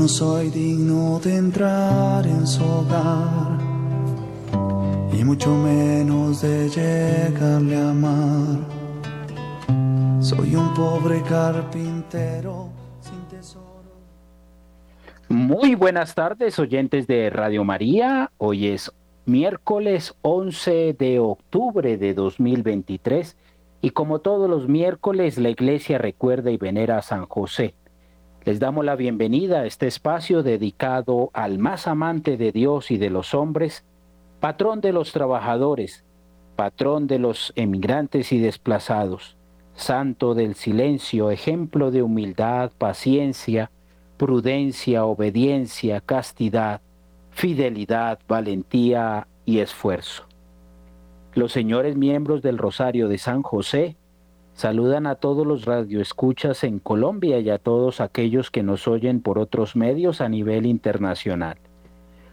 no soy digno de entrar en su hogar y mucho menos de llegarle a amar. Soy un pobre carpintero sin tesoro. Muy buenas tardes, oyentes de Radio María. Hoy es miércoles 11 de octubre de 2023 y como todos los miércoles la iglesia recuerda y venera a San José les damos la bienvenida a este espacio dedicado al más amante de Dios y de los hombres, patrón de los trabajadores, patrón de los emigrantes y desplazados, santo del silencio, ejemplo de humildad, paciencia, prudencia, obediencia, castidad, fidelidad, valentía y esfuerzo. Los señores miembros del Rosario de San José Saludan a todos los radioescuchas en Colombia y a todos aquellos que nos oyen por otros medios a nivel internacional.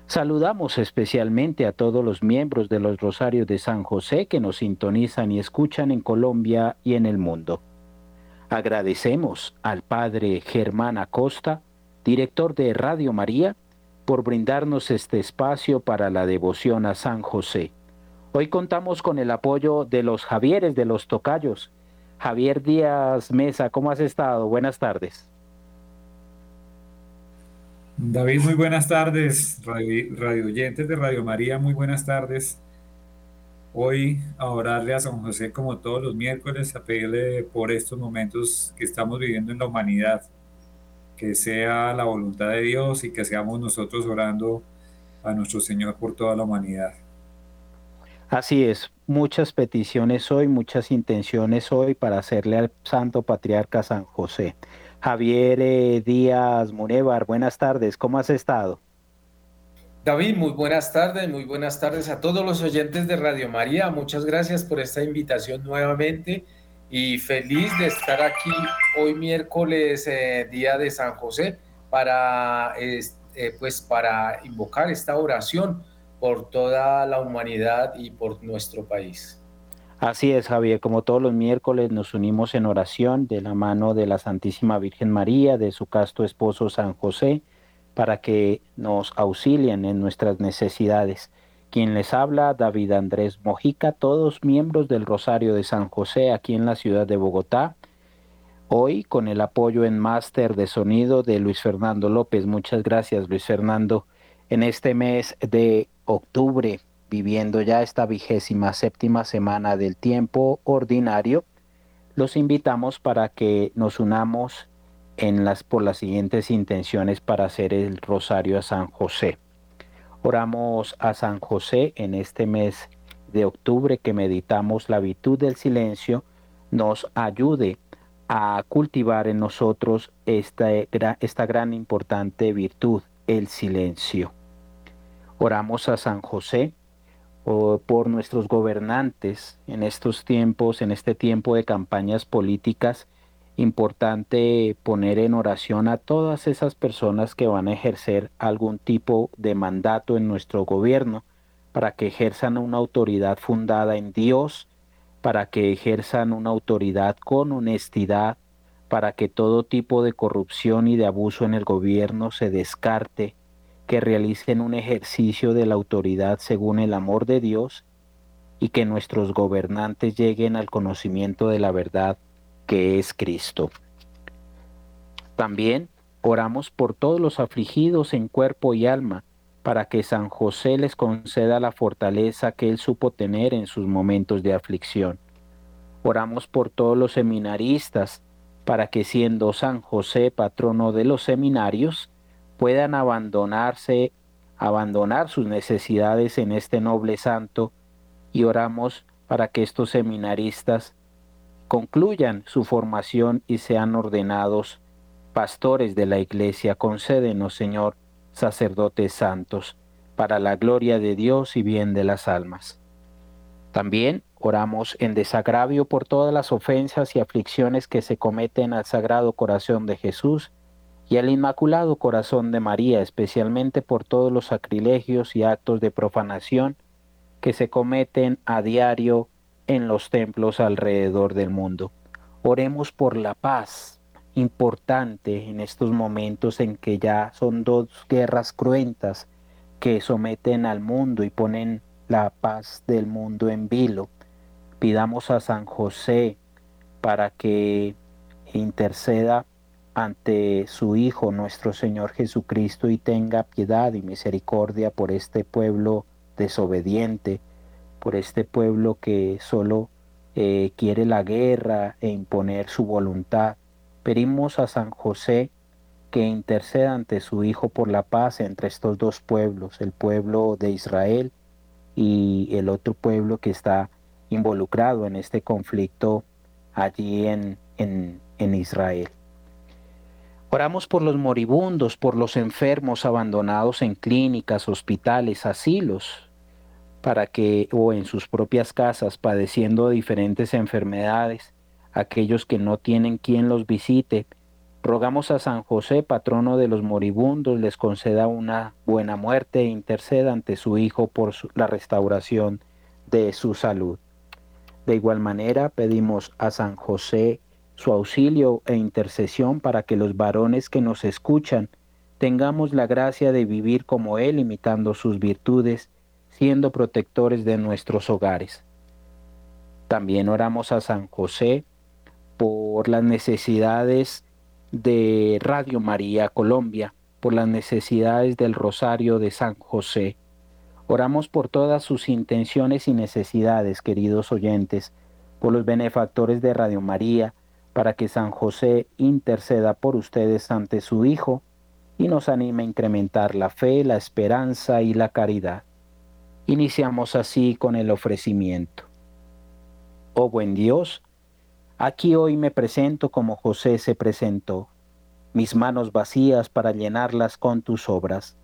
Saludamos especialmente a todos los miembros de los Rosarios de San José que nos sintonizan y escuchan en Colombia y en el mundo. Agradecemos al Padre Germán Acosta, director de Radio María, por brindarnos este espacio para la devoción a San José. Hoy contamos con el apoyo de los Javieres de los Tocayos, Javier Díaz Mesa, ¿cómo has estado? Buenas tardes. David, muy buenas tardes. Radio, oyentes de Radio María, muy buenas tardes. Hoy a orarle a San José como todos los miércoles, a pedirle por estos momentos que estamos viviendo en la humanidad, que sea la voluntad de Dios y que seamos nosotros orando a nuestro Señor por toda la humanidad. Así es, muchas peticiones hoy, muchas intenciones hoy para hacerle al Santo Patriarca San José. Javier eh, Díaz Munevar, buenas tardes, ¿cómo has estado? David, muy buenas tardes, muy buenas tardes a todos los oyentes de Radio María. Muchas gracias por esta invitación nuevamente y feliz de estar aquí hoy miércoles, eh, día de San José, para, eh, pues, para invocar esta oración por toda la humanidad y por nuestro país. Así es, Javier, como todos los miércoles nos unimos en oración de la mano de la Santísima Virgen María, de su casto esposo San José, para que nos auxilien en nuestras necesidades. Quien les habla, David Andrés Mojica, todos miembros del Rosario de San José aquí en la ciudad de Bogotá. Hoy con el apoyo en máster de sonido de Luis Fernando López. Muchas gracias, Luis Fernando. En este mes de octubre, viviendo ya esta vigésima séptima semana del tiempo ordinario, los invitamos para que nos unamos en las, por las siguientes intenciones para hacer el rosario a San José. Oramos a San José en este mes de octubre que meditamos la virtud del silencio, nos ayude a cultivar en nosotros esta, esta gran importante virtud, el silencio. Oramos a San José por nuestros gobernantes en estos tiempos, en este tiempo de campañas políticas. Importante poner en oración a todas esas personas que van a ejercer algún tipo de mandato en nuestro gobierno para que ejerzan una autoridad fundada en Dios, para que ejerzan una autoridad con honestidad, para que todo tipo de corrupción y de abuso en el gobierno se descarte que realicen un ejercicio de la autoridad según el amor de Dios y que nuestros gobernantes lleguen al conocimiento de la verdad que es Cristo. También oramos por todos los afligidos en cuerpo y alma, para que San José les conceda la fortaleza que él supo tener en sus momentos de aflicción. Oramos por todos los seminaristas, para que siendo San José patrono de los seminarios, puedan abandonarse, abandonar sus necesidades en este noble santo y oramos para que estos seminaristas concluyan su formación y sean ordenados pastores de la iglesia. Concédenos, Señor, sacerdotes santos, para la gloria de Dios y bien de las almas. También oramos en desagravio por todas las ofensas y aflicciones que se cometen al Sagrado Corazón de Jesús y al Inmaculado Corazón de María, especialmente por todos los sacrilegios y actos de profanación que se cometen a diario en los templos alrededor del mundo. Oremos por la paz importante en estos momentos en que ya son dos guerras cruentas que someten al mundo y ponen la paz del mundo en vilo. Pidamos a San José para que interceda ante su Hijo nuestro Señor Jesucristo y tenga piedad y misericordia por este pueblo desobediente, por este pueblo que solo eh, quiere la guerra e imponer su voluntad. Pedimos a San José que interceda ante su Hijo por la paz entre estos dos pueblos, el pueblo de Israel y el otro pueblo que está involucrado en este conflicto allí en, en, en Israel. Oramos por los moribundos, por los enfermos abandonados en clínicas, hospitales, asilos, para que, o en sus propias casas, padeciendo diferentes enfermedades, aquellos que no tienen quien los visite, Rogamos a San José, patrono de los moribundos, les conceda una buena muerte e interceda ante su Hijo por la restauración de su salud. De igual manera, pedimos a San José su auxilio e intercesión para que los varones que nos escuchan tengamos la gracia de vivir como Él, imitando sus virtudes, siendo protectores de nuestros hogares. También oramos a San José por las necesidades de Radio María Colombia por las necesidades del Rosario de San José. Oramos por todas sus intenciones y necesidades, queridos oyentes, por los benefactores de Radio María, para que San José interceda por ustedes ante su Hijo y nos anime a incrementar la fe, la esperanza y la caridad. Iniciamos así con el ofrecimiento. Oh buen Dios, Aquí hoy me presento como José se presentó, mis manos vacías para llenarlas con tus obras.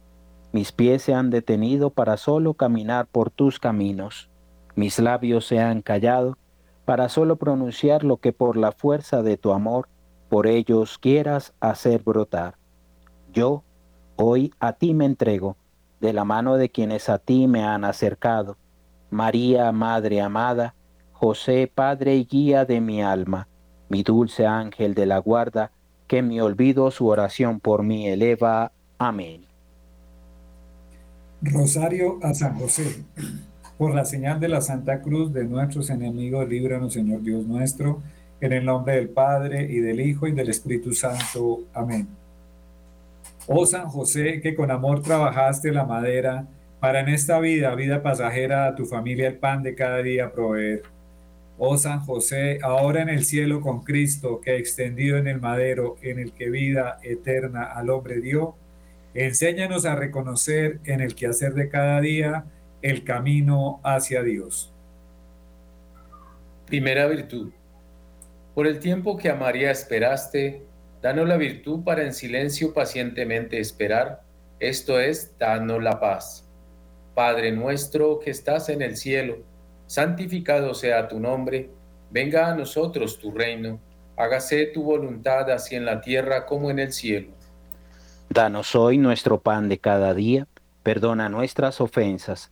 Mis pies se han detenido para solo caminar por tus caminos. Mis labios se han callado para solo pronunciar lo que por la fuerza de tu amor por ellos quieras hacer brotar. Yo hoy a ti me entrego, de la mano de quienes a ti me han acercado. María, Madre amada, José, Padre y guía de mi alma, mi dulce ángel de la guarda, que me olvido su oración por mí eleva. Amén. Rosario a San José. Por la señal de la Santa Cruz de nuestros enemigos, líbranos, Señor Dios nuestro, en el nombre del Padre y del Hijo y del Espíritu Santo. Amén. Oh San José, que con amor trabajaste la madera, para en esta vida, vida pasajera, a tu familia el pan de cada día proveer Oh San José, ahora en el cielo con Cristo, que extendido en el madero, en el que vida eterna al hombre dio, enséñanos a reconocer en el quehacer de cada día el camino hacia Dios. Primera virtud. Por el tiempo que a María esperaste, danos la virtud para en silencio pacientemente esperar, esto es, danos la paz. Padre nuestro que estás en el cielo, santificado sea tu nombre, venga a nosotros tu reino, hágase tu voluntad así en la tierra como en el cielo. Danos hoy nuestro pan de cada día, perdona nuestras ofensas,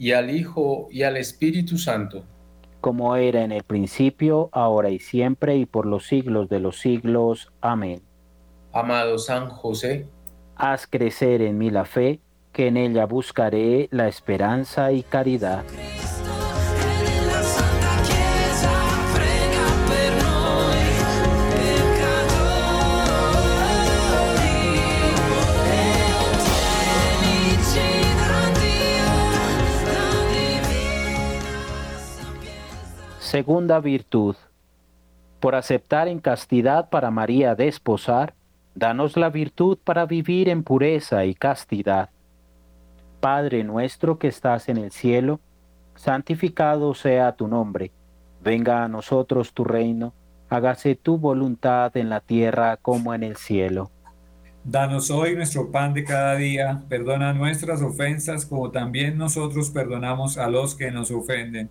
y al Hijo, y al Espíritu Santo. Como era en el principio, ahora y siempre, y por los siglos de los siglos. Amén. Amado San José, haz crecer en mí la fe, que en ella buscaré la esperanza y caridad. Segunda virtud. Por aceptar en castidad para María desposar, danos la virtud para vivir en pureza y castidad. Padre nuestro que estás en el cielo, santificado sea tu nombre. Venga a nosotros tu reino, hágase tu voluntad en la tierra como en el cielo. Danos hoy nuestro pan de cada día, perdona nuestras ofensas como también nosotros perdonamos a los que nos ofenden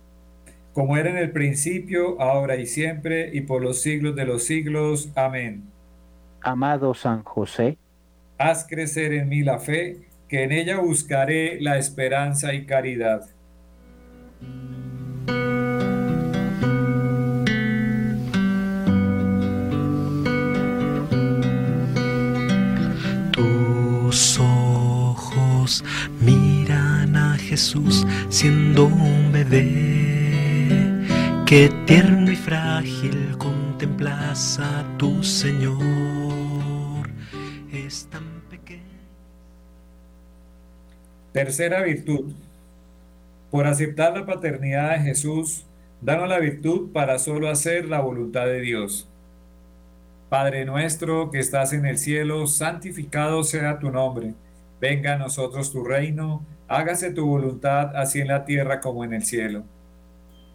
como era en el principio, ahora y siempre, y por los siglos de los siglos. Amén. Amado San José, haz crecer en mí la fe, que en ella buscaré la esperanza y caridad. Tus ojos miran a Jesús siendo un bebé Qué tierno y frágil contemplas a tu Señor, es tan pequeño. Tercera virtud. Por aceptar la paternidad de Jesús, danos la virtud para solo hacer la voluntad de Dios. Padre nuestro que estás en el cielo, santificado sea tu nombre. Venga a nosotros tu reino, hágase tu voluntad así en la tierra como en el cielo.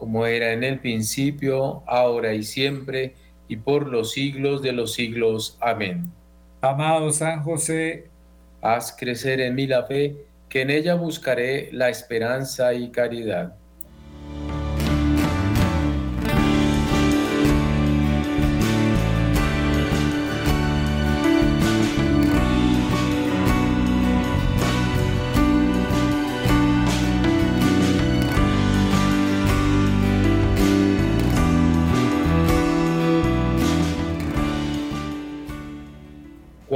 como era en el principio, ahora y siempre, y por los siglos de los siglos. Amén. Amado San José, haz crecer en mí la fe, que en ella buscaré la esperanza y caridad.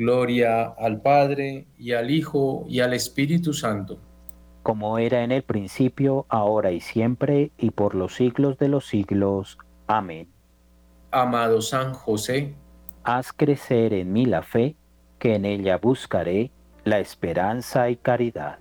Gloria al Padre y al Hijo y al Espíritu Santo. Como era en el principio, ahora y siempre, y por los siglos de los siglos. Amén. Amado San José, haz crecer en mí la fe, que en ella buscaré la esperanza y caridad.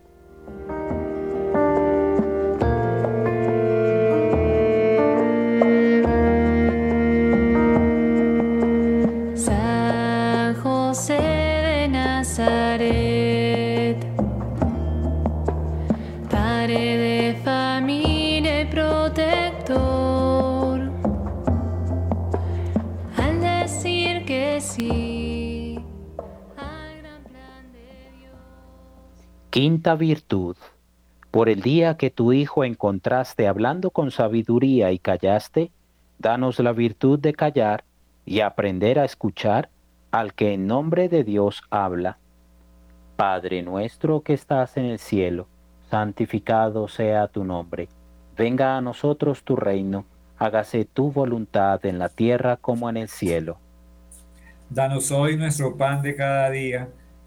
Quinta virtud. Por el día que tu Hijo encontraste hablando con sabiduría y callaste, danos la virtud de callar y aprender a escuchar al que en nombre de Dios habla. Padre nuestro que estás en el cielo, santificado sea tu nombre. Venga a nosotros tu reino, hágase tu voluntad en la tierra como en el cielo. Danos hoy nuestro pan de cada día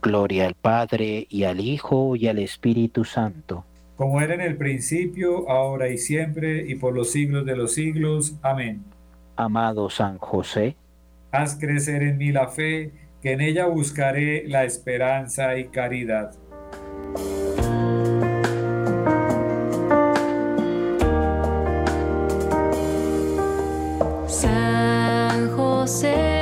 Gloria al Padre y al Hijo y al Espíritu Santo. Como era en el principio, ahora y siempre, y por los siglos de los siglos. Amén. Amado San José, haz crecer en mí la fe, que en ella buscaré la esperanza y caridad. San José.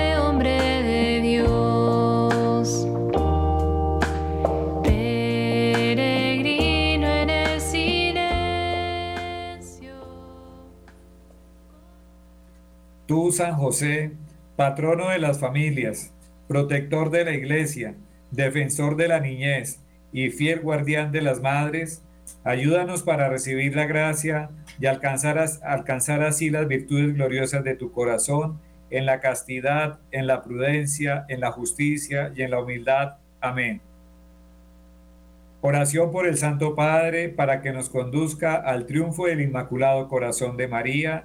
San José, patrono de las familias, protector de la iglesia, defensor de la niñez y fiel guardián de las madres, ayúdanos para recibir la gracia y alcanzar, alcanzar así las virtudes gloriosas de tu corazón en la castidad, en la prudencia, en la justicia y en la humildad. Amén. Oración por el Santo Padre para que nos conduzca al triunfo del Inmaculado Corazón de María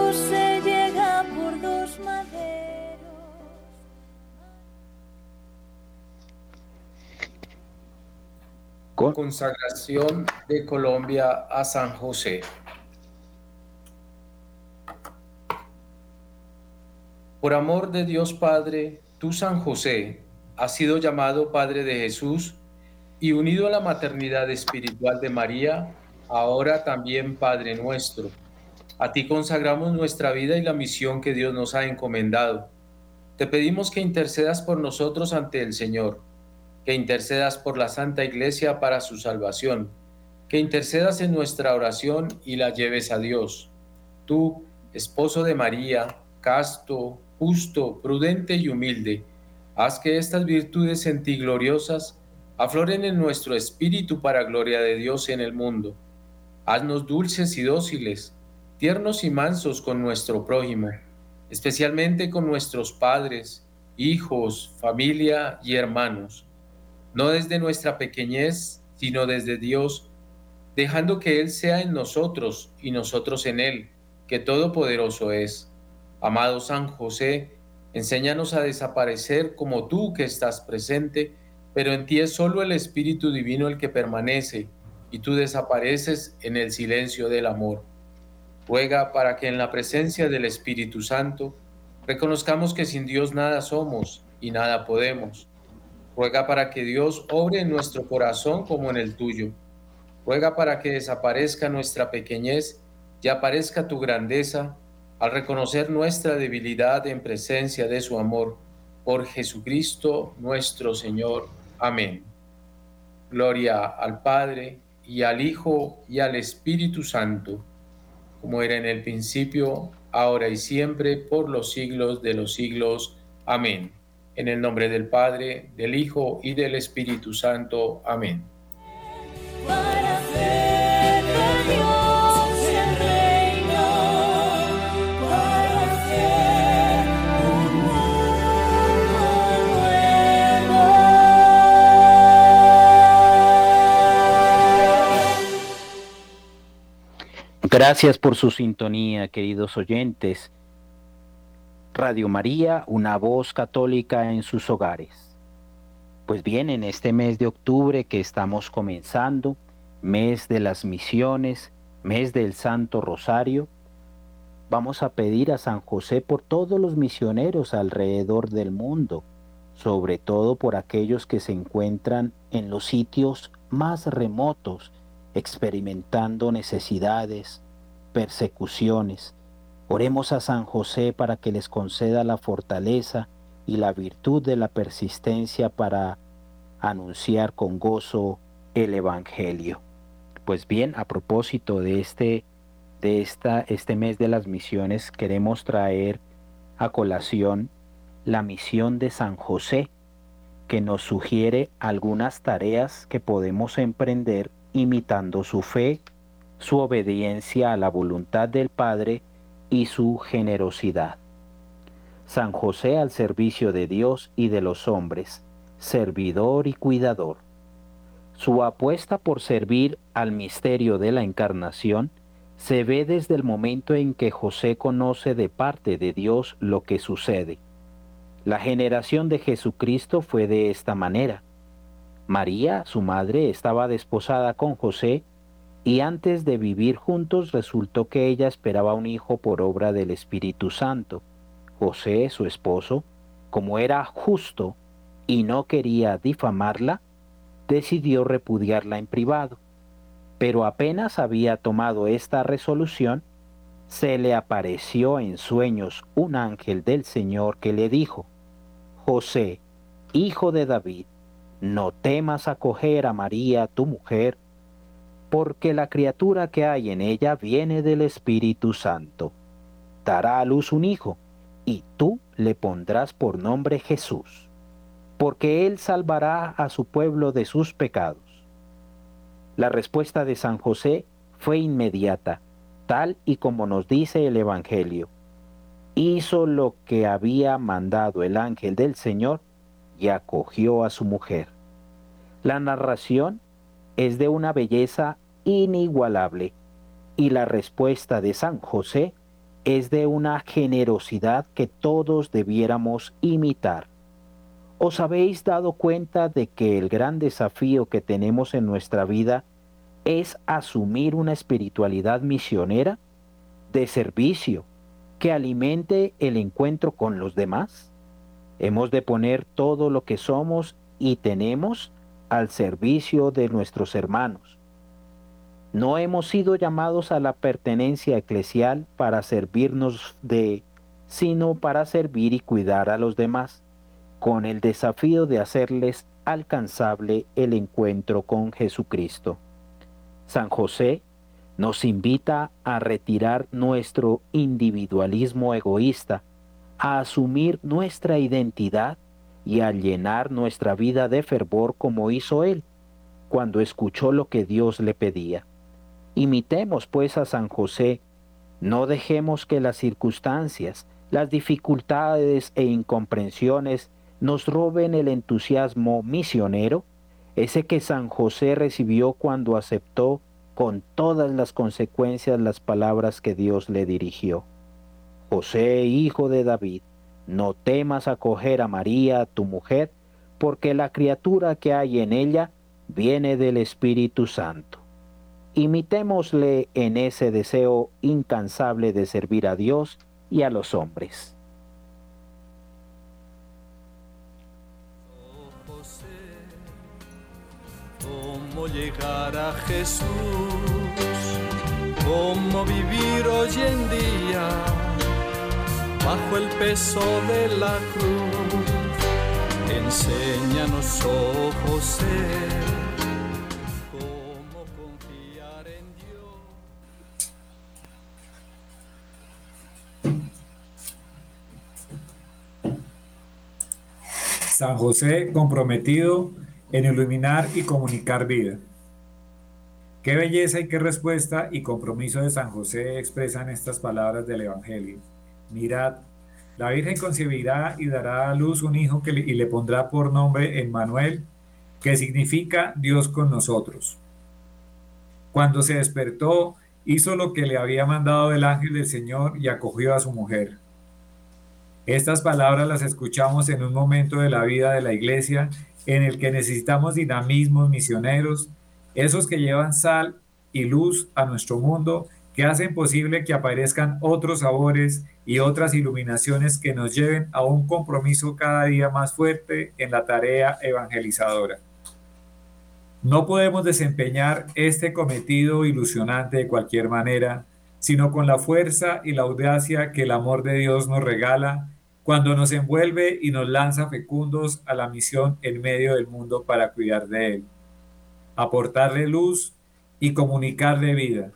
Con- Consagración de Colombia a San José. Por amor de Dios Padre, tú San José, has sido llamado Padre de Jesús y unido a la maternidad espiritual de María, ahora también Padre nuestro. A ti consagramos nuestra vida y la misión que Dios nos ha encomendado. Te pedimos que intercedas por nosotros ante el Señor que intercedas por la Santa Iglesia para su salvación, que intercedas en nuestra oración y la lleves a Dios. Tú, esposo de María, casto, justo, prudente y humilde, haz que estas virtudes en ti gloriosas afloren en nuestro espíritu para gloria de Dios en el mundo. Haznos dulces y dóciles, tiernos y mansos con nuestro prójimo, especialmente con nuestros padres, hijos, familia y hermanos no desde nuestra pequeñez, sino desde Dios, dejando que Él sea en nosotros y nosotros en Él, que todopoderoso es. Amado San José, enséñanos a desaparecer como tú que estás presente, pero en ti es solo el Espíritu Divino el que permanece, y tú desapareces en el silencio del amor. Ruega para que en la presencia del Espíritu Santo reconozcamos que sin Dios nada somos y nada podemos Ruega para que Dios obre en nuestro corazón como en el tuyo. Ruega para que desaparezca nuestra pequeñez y aparezca tu grandeza al reconocer nuestra debilidad en presencia de su amor. Por Jesucristo nuestro Señor. Amén. Gloria al Padre y al Hijo y al Espíritu Santo, como era en el principio, ahora y siempre, por los siglos de los siglos. Amén. En el nombre del Padre, del Hijo y del Espíritu Santo. Amén. Gracias por su sintonía, queridos oyentes. Radio María, una voz católica en sus hogares. Pues bien, en este mes de octubre que estamos comenzando, mes de las misiones, mes del Santo Rosario, vamos a pedir a San José por todos los misioneros alrededor del mundo, sobre todo por aquellos que se encuentran en los sitios más remotos, experimentando necesidades, persecuciones. Oremos a San José para que les conceda la fortaleza y la virtud de la persistencia para anunciar con gozo el Evangelio. Pues bien, a propósito de este, de esta, este mes de las misiones, queremos traer a colación la misión de San José, que nos sugiere algunas tareas que podemos emprender imitando su fe, su obediencia a la voluntad del Padre y su generosidad. San José al servicio de Dios y de los hombres, servidor y cuidador. Su apuesta por servir al misterio de la encarnación se ve desde el momento en que José conoce de parte de Dios lo que sucede. La generación de Jesucristo fue de esta manera. María, su madre, estaba desposada con José y antes de vivir juntos resultó que ella esperaba un hijo por obra del Espíritu Santo. José, su esposo, como era justo y no quería difamarla, decidió repudiarla en privado. Pero apenas había tomado esta resolución, se le apareció en sueños un ángel del Señor que le dijo, José, hijo de David, no temas acoger a María tu mujer, porque la criatura que hay en ella viene del Espíritu Santo. Dará a luz un hijo, y tú le pondrás por nombre Jesús. porque Él salvará a su pueblo de sus pecados. La respuesta de San José fue inmediata, tal y como nos dice el Evangelio. Hizo lo que había mandado el ángel del Señor y acogió a su mujer. La narración es de una belleza inigualable y la respuesta de San José es de una generosidad que todos debiéramos imitar. ¿Os habéis dado cuenta de que el gran desafío que tenemos en nuestra vida es asumir una espiritualidad misionera, de servicio, que alimente el encuentro con los demás? Hemos de poner todo lo que somos y tenemos al servicio de nuestros hermanos. No hemos sido llamados a la pertenencia eclesial para servirnos de, sino para servir y cuidar a los demás con el desafío de hacerles alcanzable el encuentro con Jesucristo. San José nos invita a retirar nuestro individualismo egoísta, a asumir nuestra identidad y a llenar nuestra vida de fervor como hizo él cuando escuchó lo que Dios le pedía. Imitemos pues a San José, no dejemos que las circunstancias, las dificultades e incomprensiones nos roben el entusiasmo misionero, ese que San José recibió cuando aceptó con todas las consecuencias las palabras que Dios le dirigió. José, hijo de David, no temas acoger a María, tu mujer, porque la criatura que hay en ella viene del Espíritu Santo. Imitémosle en ese deseo incansable de servir a Dios y a los hombres. llegar a Jesús, cómo vivir hoy en día bajo el peso de la cruz. Enséñanos, oh José, San José comprometido en iluminar y comunicar vida. Qué belleza y qué respuesta y compromiso de San José expresan estas palabras del Evangelio. Mirad, la Virgen concebirá y dará a luz un hijo que y le pondrá por nombre Emmanuel, que significa Dios con nosotros. Cuando se despertó, hizo lo que le había mandado el ángel del Señor y acogió a su mujer. Estas palabras las escuchamos en un momento de la vida de la iglesia en el que necesitamos dinamismos misioneros, esos que llevan sal y luz a nuestro mundo, que hacen posible que aparezcan otros sabores y otras iluminaciones que nos lleven a un compromiso cada día más fuerte en la tarea evangelizadora. No podemos desempeñar este cometido ilusionante de cualquier manera, sino con la fuerza y la audacia que el amor de Dios nos regala cuando nos envuelve y nos lanza fecundos a la misión en medio del mundo para cuidar de él, aportarle luz y comunicarle vida.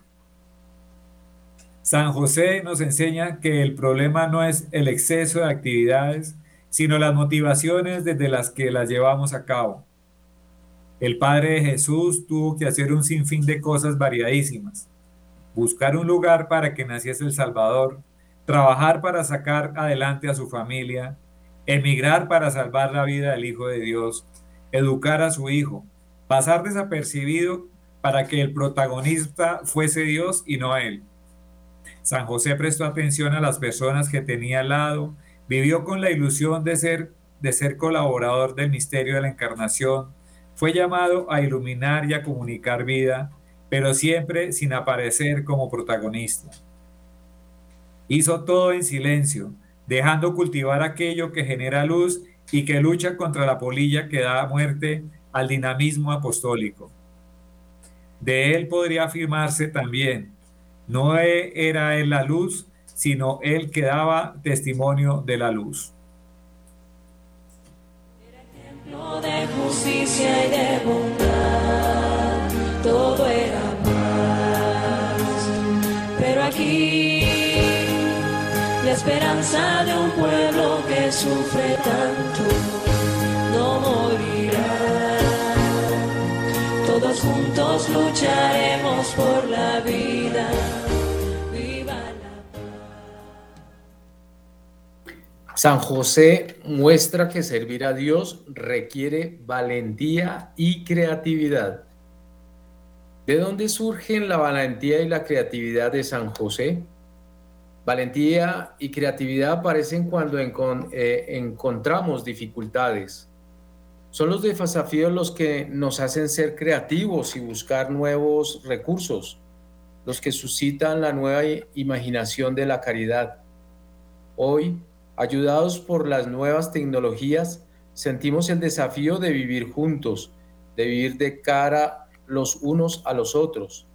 San José nos enseña que el problema no es el exceso de actividades, sino las motivaciones desde las que las llevamos a cabo. El Padre de Jesús tuvo que hacer un sinfín de cosas variadísimas. Buscar un lugar para que naciese el Salvador, trabajar para sacar adelante a su familia, emigrar para salvar la vida del Hijo de Dios, educar a su hijo, pasar desapercibido para que el protagonista fuese Dios y no él. San José prestó atención a las personas que tenía al lado, vivió con la ilusión de ser, de ser colaborador del misterio de la encarnación, fue llamado a iluminar y a comunicar vida, pero siempre sin aparecer como protagonista. Hizo todo en silencio, dejando cultivar aquello que genera luz y que lucha contra la polilla que da muerte al dinamismo apostólico. De él podría afirmarse también, no era él la luz, sino él que daba testimonio de la luz. Era de justicia y de bondad, todo era paz. Pero aquí esperanza de un pueblo que sufre tanto, no morirá. Todos juntos lucharemos por la vida. Viva la San José muestra que servir a Dios requiere valentía y creatividad. ¿De dónde surgen la valentía y la creatividad de San José? Valentía y creatividad aparecen cuando eh, encontramos dificultades. Son los desafíos los que nos hacen ser creativos y buscar nuevos recursos, los que suscitan la nueva imaginación de la caridad. Hoy, ayudados por las nuevas tecnologías, sentimos el desafío de vivir juntos, de vivir de cara los unos a los otros,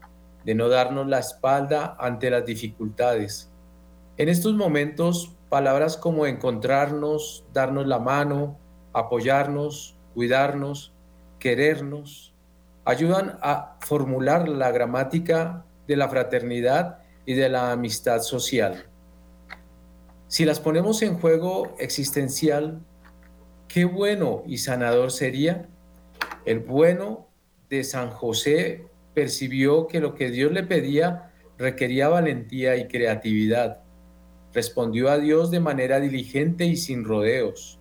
de no darnos la espalda ante las dificultades en estos momentos, palabras como encontrarnos, darnos la mano, apoyarnos, cuidarnos, querernos, ayudan a formular la gramática de la fraternidad y de la amistad social. Si las ponemos en juego existencial, qué bueno y sanador sería. El bueno de San José percibió que lo que Dios le pedía requería valentía y creatividad respondió a Dios de manera diligente y sin rodeos.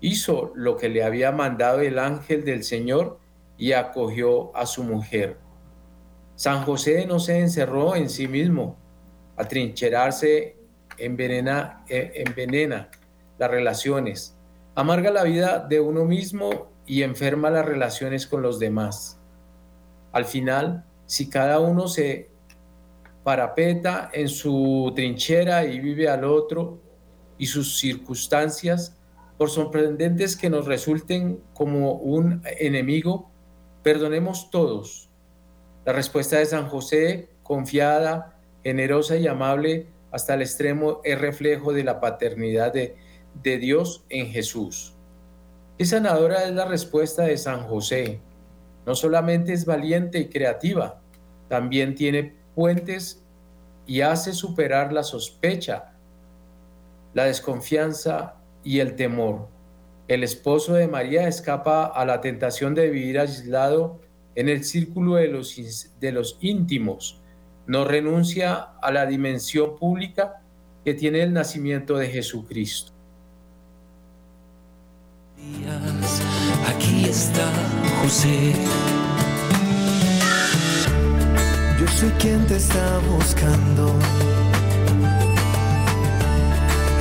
Hizo lo que le había mandado el ángel del Señor y acogió a su mujer. San José no se encerró en sí mismo. Atrincherarse envenena, eh, envenena las relaciones, amarga la vida de uno mismo y enferma las relaciones con los demás. Al final, si cada uno se parapeta en su trinchera y vive al otro y sus circunstancias, por sorprendentes que nos resulten como un enemigo, perdonemos todos. La respuesta de San José, confiada, generosa y amable hasta el extremo, es reflejo de la paternidad de, de Dios en Jesús. Qué sanadora es la respuesta de San José. No solamente es valiente y creativa, también tiene puentes y hace superar la sospecha, la desconfianza y el temor. El esposo de María escapa a la tentación de vivir aislado en el círculo de los, de los íntimos. No renuncia a la dimensión pública que tiene el nacimiento de Jesucristo. Aquí está José soy quien te está buscando.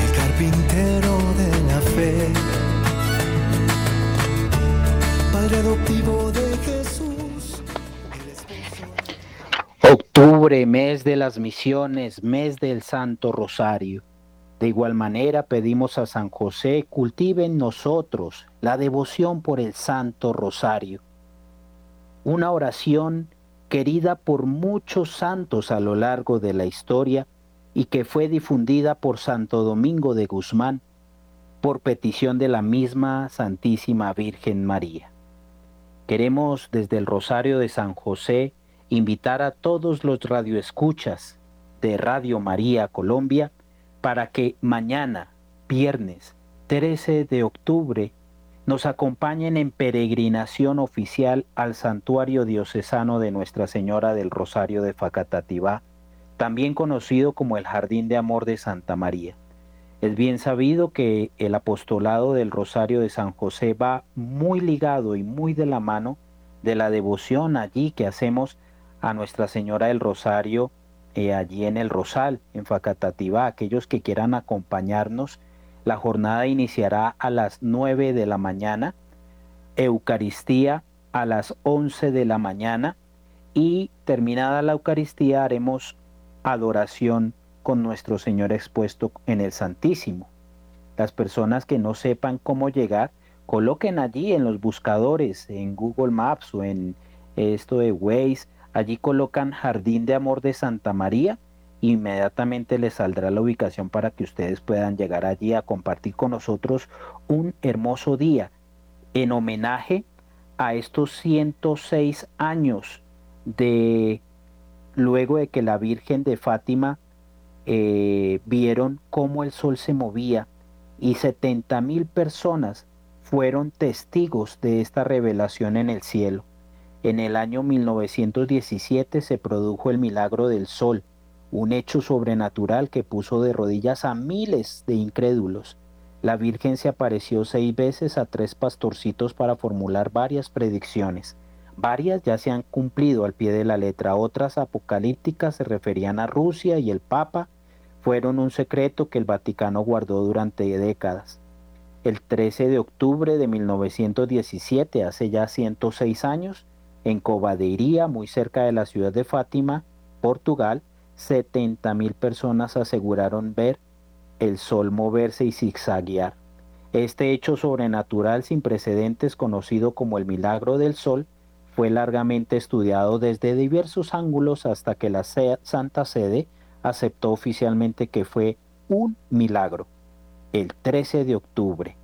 El carpintero de la fe. Padre adoptivo de Jesús. Octubre, mes de las misiones, mes del Santo Rosario. De igual manera pedimos a San José cultive en nosotros la devoción por el Santo Rosario. Una oración querida por muchos santos a lo largo de la historia y que fue difundida por Santo Domingo de Guzmán por petición de la misma Santísima Virgen María. Queremos desde el Rosario de San José invitar a todos los radioescuchas de Radio María Colombia para que mañana, viernes 13 de octubre, nos acompañen en peregrinación oficial al santuario diocesano de Nuestra Señora del Rosario de Facatativá, también conocido como el Jardín de Amor de Santa María. Es bien sabido que el apostolado del Rosario de San José va muy ligado y muy de la mano de la devoción allí que hacemos a Nuestra Señora del Rosario eh, allí en el Rosal, en Facatativá. Aquellos que quieran acompañarnos, la jornada iniciará a las 9 de la mañana, Eucaristía a las 11 de la mañana y terminada la Eucaristía haremos adoración con nuestro Señor expuesto en el Santísimo. Las personas que no sepan cómo llegar, coloquen allí en los buscadores, en Google Maps o en esto de Waze, allí colocan Jardín de Amor de Santa María inmediatamente les saldrá la ubicación para que ustedes puedan llegar allí a compartir con nosotros un hermoso día en homenaje a estos 106 años de luego de que la Virgen de Fátima eh, vieron cómo el sol se movía y 70 mil personas fueron testigos de esta revelación en el cielo. En el año 1917 se produjo el milagro del sol, un hecho sobrenatural que puso de rodillas a miles de incrédulos. La Virgen se apareció seis veces a tres pastorcitos para formular varias predicciones. Varias ya se han cumplido al pie de la letra, otras apocalípticas se referían a Rusia y el Papa, fueron un secreto que el Vaticano guardó durante décadas. El 13 de octubre de 1917, hace ya 106 años, en Cobadeiría, muy cerca de la ciudad de Fátima, Portugal, 70 mil personas aseguraron ver el sol moverse y zigzaguear. Este hecho sobrenatural sin precedentes conocido como el milagro del sol fue largamente estudiado desde diversos ángulos hasta que la Santa Sede aceptó oficialmente que fue un milagro, el 13 de octubre.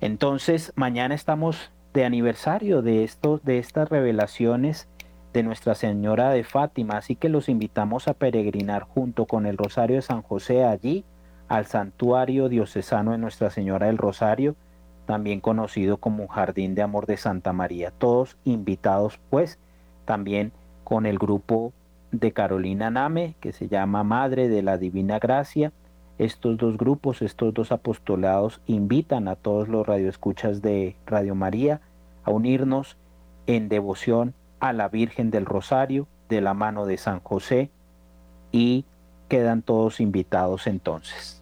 Entonces, mañana estamos de aniversario de, estos, de estas revelaciones de Nuestra Señora de Fátima, así que los invitamos a peregrinar junto con el Rosario de San José allí al santuario diocesano de Nuestra Señora del Rosario, también conocido como Jardín de Amor de Santa María. Todos invitados pues también con el grupo de Carolina Name, que se llama Madre de la Divina Gracia. Estos dos grupos, estos dos apostolados invitan a todos los radioescuchas de Radio María a unirnos en devoción a la Virgen del Rosario de la mano de San José y quedan todos invitados entonces.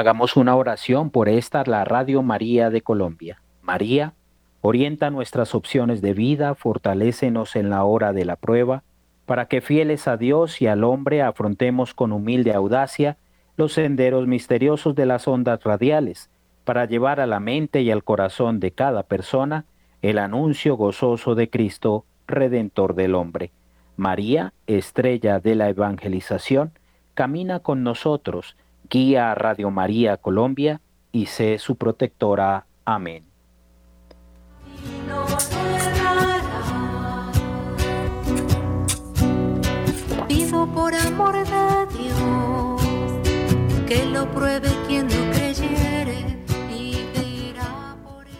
Hagamos una oración por esta, la Radio María de Colombia. María, orienta nuestras opciones de vida, fortalécenos en la hora de la prueba, para que fieles a Dios y al hombre afrontemos con humilde audacia los senderos misteriosos de las ondas radiales, para llevar a la mente y al corazón de cada persona el anuncio gozoso de Cristo, Redentor del hombre. María, estrella de la evangelización, camina con nosotros, guía a Radio María Colombia y sé su protectora. Amén. Pido por amor de Dios que lo pruebe quien no creyere y verá por él.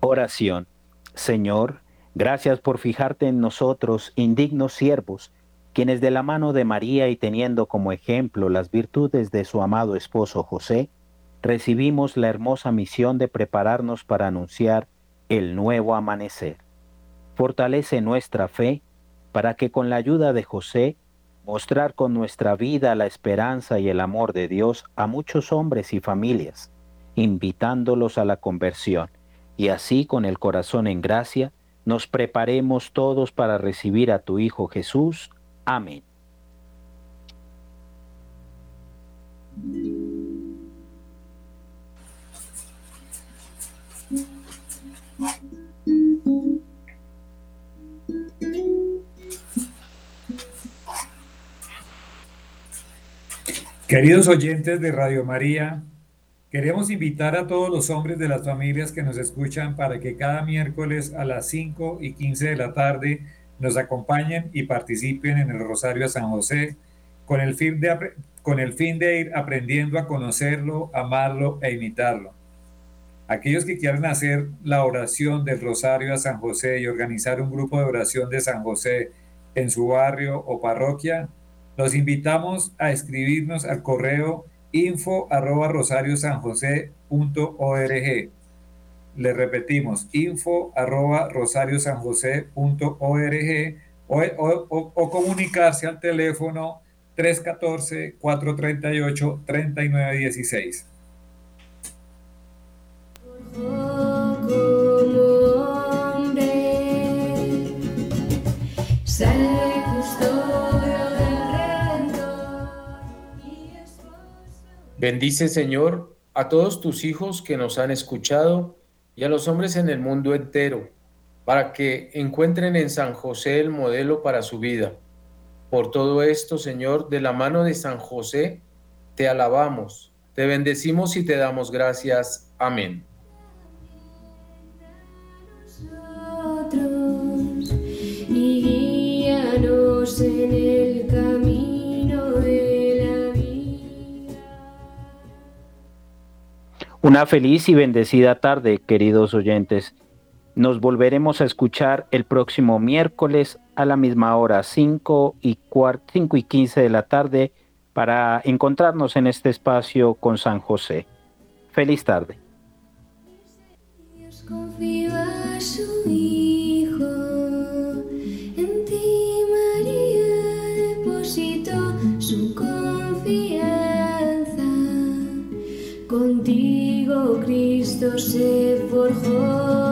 Oración. Señor, gracias por fijarte en nosotros, indignos siervos, quienes de la mano de María y teniendo como ejemplo las virtudes de su amado esposo José, recibimos la hermosa misión de prepararnos para anunciar el nuevo amanecer. Fortalece nuestra fe para que con la ayuda de José mostrar con nuestra vida la esperanza y el amor de Dios a muchos hombres y familias, invitándolos a la conversión, y así con el corazón en gracia, nos preparemos todos para recibir a tu Hijo Jesús. Amén. Queridos oyentes de Radio María, queremos invitar a todos los hombres de las familias que nos escuchan para que cada miércoles a las 5 y 15 de la tarde nos acompañen y participen en el Rosario a San José con el fin de, con el fin de ir aprendiendo a conocerlo, amarlo e imitarlo. Aquellos que quieran hacer la oración del Rosario a San José y organizar un grupo de oración de San José en su barrio o parroquia, los invitamos a escribirnos al correo info arroba rosariosanjose.org le repetimos, info arroba rosariosanjose.org o, o, o comunicarse al teléfono 314-438-3916. Bendice, Señor, a todos tus hijos que nos han escuchado y a los hombres en el mundo entero, para que encuentren en San José el modelo para su vida. Por todo esto, Señor, de la mano de San José, te alabamos, te bendecimos y te damos gracias. Amén. Una feliz y bendecida tarde, queridos oyentes. Nos volveremos a escuchar el próximo miércoles a la misma hora, 5 y, 5 y 15 de la tarde, para encontrarnos en este espacio con San José. Feliz tarde. Contigo Cristo se forjó